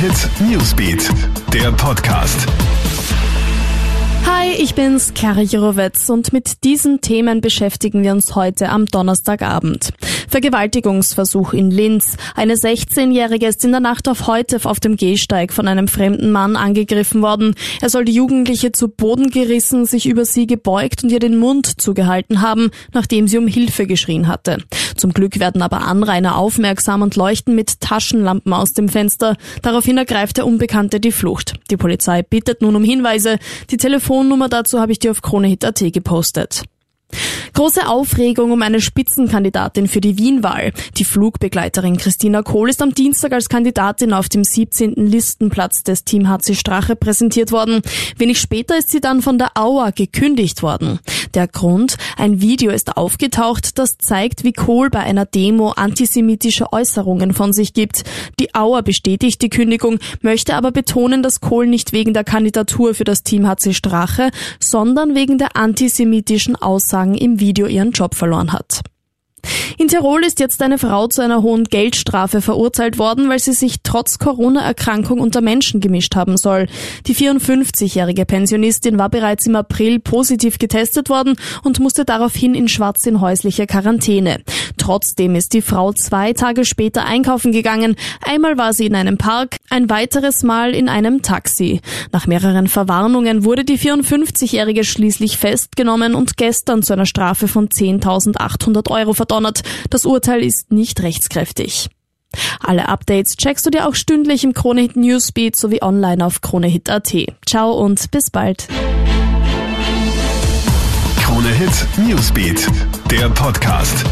Hit Newsbeat, der Podcast. Hi, ich bin's, Kari Jirovetz und mit diesen Themen beschäftigen wir uns heute am Donnerstagabend. Vergewaltigungsversuch in Linz. Eine 16-Jährige ist in der Nacht auf heute auf dem Gehsteig von einem fremden Mann angegriffen worden. Er soll die Jugendliche zu Boden gerissen, sich über sie gebeugt und ihr den Mund zugehalten haben, nachdem sie um Hilfe geschrien hatte. Zum Glück werden aber Anrainer aufmerksam und leuchten mit Taschenlampen aus dem Fenster. Daraufhin ergreift der Unbekannte die Flucht. Die Polizei bittet nun um Hinweise. Die Telefonnummer dazu habe ich dir auf KroneHit.at gepostet. Große Aufregung um eine Spitzenkandidatin für die Wien-Wahl. Die Flugbegleiterin Christina Kohl ist am Dienstag als Kandidatin auf dem 17. Listenplatz des Team HC Strache präsentiert worden. Wenig später ist sie dann von der Auer gekündigt worden. Der Grund? Ein Video ist aufgetaucht, das zeigt, wie Kohl bei einer Demo antisemitische Äußerungen von sich gibt. Die Auer bestätigt die Kündigung, möchte aber betonen, dass Kohl nicht wegen der Kandidatur für das Team HC Strache, sondern wegen der antisemitischen Aussagen im Video ihren Job verloren hat. In Tirol ist jetzt eine Frau zu einer hohen Geldstrafe verurteilt worden, weil sie sich trotz Corona-Erkrankung unter Menschen gemischt haben soll. Die 54-jährige Pensionistin war bereits im April positiv getestet worden und musste daraufhin in Schwarz in häusliche Quarantäne. Trotzdem ist die Frau zwei Tage später einkaufen gegangen. Einmal war sie in einem Park, ein weiteres Mal in einem Taxi. Nach mehreren Verwarnungen wurde die 54-jährige schließlich festgenommen und gestern zu einer Strafe von 10.800 Euro verdonnert. Das Urteil ist nicht rechtskräftig. Alle Updates checkst du dir auch stündlich im Kronehit Newsbeat sowie online auf kronehit.at. Ciao und bis bald. Kronehit Newsbeat, der Podcast.